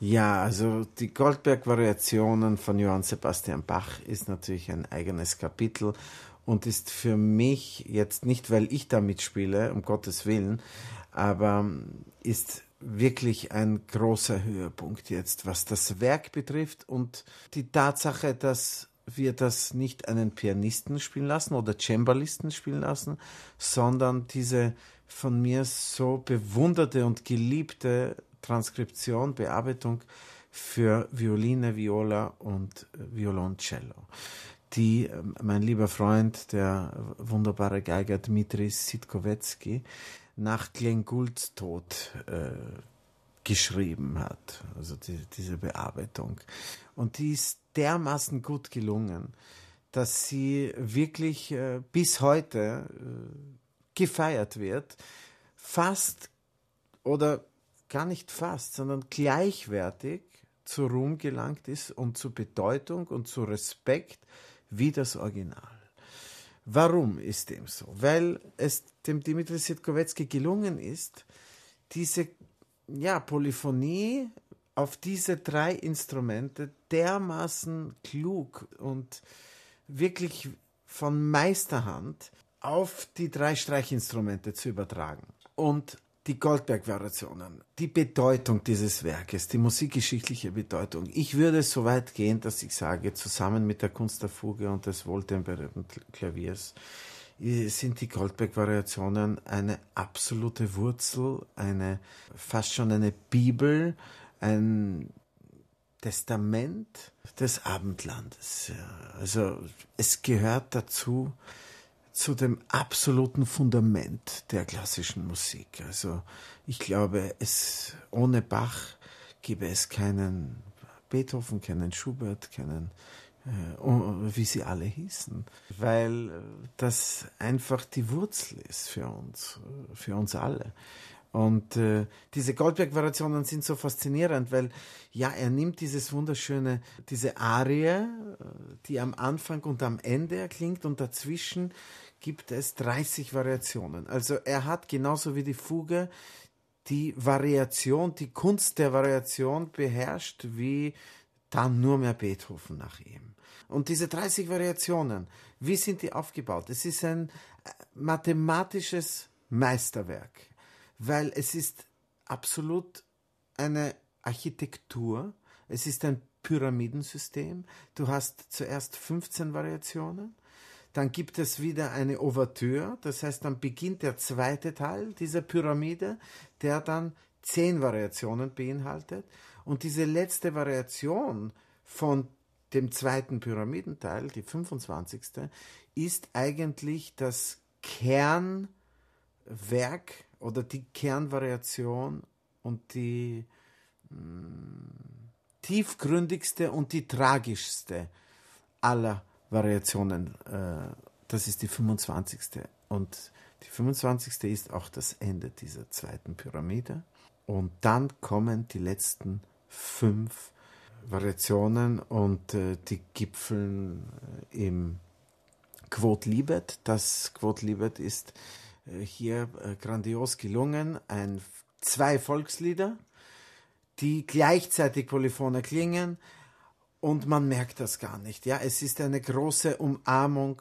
Ja, also die Goldberg-Variationen von Johann Sebastian Bach ist natürlich ein eigenes Kapitel und ist für mich jetzt nicht, weil ich da mitspiele, um Gottes Willen, aber ist wirklich ein großer Höhepunkt jetzt, was das Werk betrifft und die Tatsache, dass wir das nicht einen Pianisten spielen lassen oder Cembalisten spielen lassen, sondern diese von mir so bewunderte und geliebte Transkription, Bearbeitung für Violine, Viola und Violoncello, die ähm, mein lieber Freund, der wunderbare Geiger Dmitris Sitkowetzki, nach Glenn Goulds Tod äh, geschrieben hat, also die, diese Bearbeitung. Und die ist dermaßen gut gelungen, dass sie wirklich äh, bis heute äh, gefeiert wird, fast oder gar nicht fast, sondern gleichwertig zu Ruhm gelangt ist und zu Bedeutung und zu Respekt wie das Original. Warum ist dem so? Weil es dem Dimitri Sitkowetzki gelungen ist, diese ja, Polyphonie auf diese drei Instrumente dermaßen klug und wirklich von Meisterhand auf die drei Streichinstrumente zu übertragen. Und die Goldberg-Variationen, die Bedeutung dieses Werkes, die musikgeschichtliche Bedeutung. Ich würde so weit gehen, dass ich sage, zusammen mit der Kunst der Fuge und des wohltemperierten Klaviers äh, sind die Goldberg-Variationen eine absolute Wurzel, eine fast schon eine Bibel, ein Testament des Abendlandes. Also es gehört dazu, zu dem absoluten Fundament der klassischen Musik. Also ich glaube, es ohne Bach gäbe es keinen Beethoven, keinen Schubert, keinen äh, wie sie alle hießen, weil das einfach die Wurzel ist für uns, für uns alle. Und äh, diese Goldberg-Variationen sind so faszinierend, weil ja, er nimmt dieses wunderschöne, diese Arie, äh, die am Anfang und am Ende erklingt und dazwischen gibt es 30 Variationen. Also er hat genauso wie die Fuge die Variation, die Kunst der Variation beherrscht, wie dann nur mehr Beethoven nach ihm. Und diese 30 Variationen, wie sind die aufgebaut? Es ist ein äh, mathematisches Meisterwerk, weil es ist absolut eine Architektur, es ist ein Pyramidensystem. Du hast zuerst 15 Variationen, dann gibt es wieder eine Ouvertüre, das heißt, dann beginnt der zweite Teil dieser Pyramide, der dann zehn Variationen beinhaltet. Und diese letzte Variation von dem zweiten Pyramidenteil, die 25. ist eigentlich das Kernwerk oder die Kernvariation und die mh, hm, tiefgründigste und die tragischste aller Variationen. Äh, das ist die 25. Und die 25. ist auch das Ende dieser zweiten Pyramide. Und dann kommen die letzten fünf Variationen und äh, die gipfeln äh, im Quod Libet. Das Quod Libet ist hier äh, grandios gelungen. Ein, zwei Volkslieder, die gleichzeitig polyphone klingen, und man merkt das gar nicht. Ja, es ist eine große Umarmung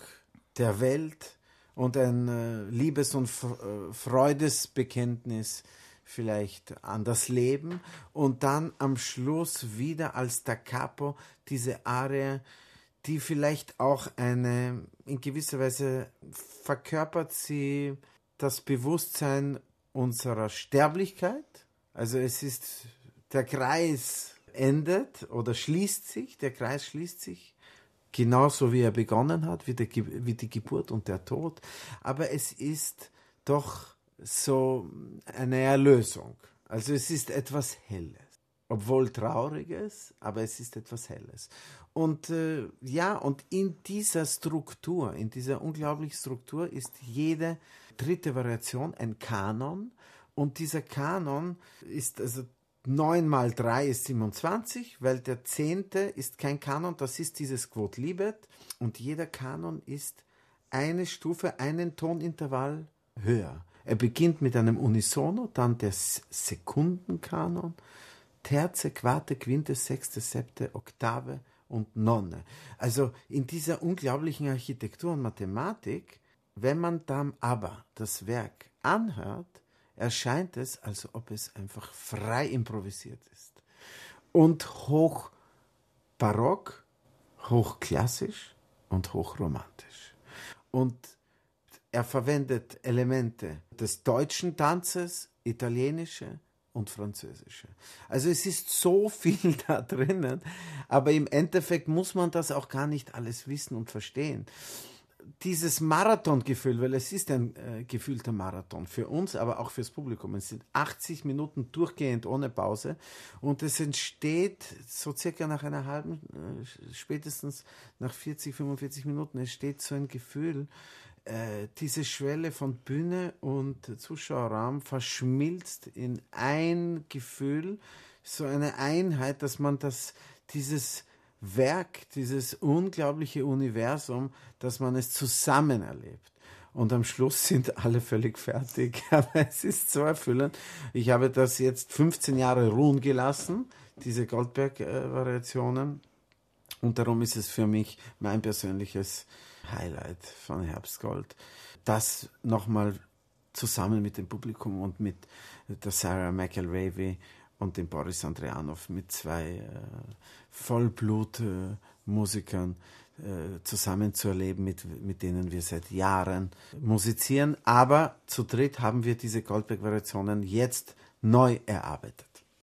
der Welt und ein äh, Liebes- und äh, Freudesbekenntnis vielleicht an das Leben und dann am Schluss wieder als Da Capo diese Arie, die vielleicht auch eine, in gewisser Weise verkörpert sie das Bewusstsein unserer Sterblichkeit. Also es ist der Kreis endet oder schließt sich, der Kreis schließt sich, genauso wie er begonnen hat, wie, der, wie die Geburt und der Tod. Aber es ist doch so eine Erlösung. Also es ist etwas Helles. Obwohl Trauriges, aber es ist etwas Helles. Und äh, ja, und in dieser Struktur, in dieser unglaublichen Struktur ist jede dritte Variation ein Kanon. Und dieser Kanon ist also 9 mal 3 ist 27, weil der zehnte ist kein Kanon, das ist dieses Quod Libet und jeder Kanon ist eine Stufe, einen Tonintervall höher. Er beginnt mit einem Unisono, dann der Sekundenkanon, Terze, Quarte, Quinte, Sechste, Septe, Oktave und Nonne. Also in dieser unglaublichen Architektur und Mathematik, wenn man dann aber das Werk anhört, erscheint es, als ob es einfach frei improvisiert ist. Und hoch barock, hochklassisch und hochromantisch. Und er verwendet Elemente des deutschen Tanzes, italienische und französische. Also es ist so viel da drinnen, aber im Endeffekt muss man das auch gar nicht alles wissen und verstehen dieses Marathongefühl, weil es ist ein äh, gefühlter Marathon für uns, aber auch fürs Publikum. Es sind 80 Minuten durchgehend ohne Pause und es entsteht so circa nach einer halben, äh, spätestens nach 40, 45 Minuten, es steht so ein Gefühl, äh, diese Schwelle von Bühne und Zuschauerraum verschmilzt in ein Gefühl, so eine Einheit, dass man das, dieses Werk, dieses unglaubliche Universum, dass man es zusammen erlebt. Und am Schluss sind alle völlig fertig. Aber es ist so erfüllend. Ich habe das jetzt 15 Jahre ruhen gelassen, diese Goldberg-Variationen. Und darum ist es für mich mein persönliches Highlight von Herbstgold. Das nochmal zusammen mit dem Publikum und mit der Sarah McElravy und dem Boris Andrianov mit zwei äh, Vollblutmusikern äh, zusammen zu erleben, mit, mit denen wir seit Jahren musizieren. Aber zu dritt haben wir diese Goldberg-Variationen jetzt neu erarbeitet.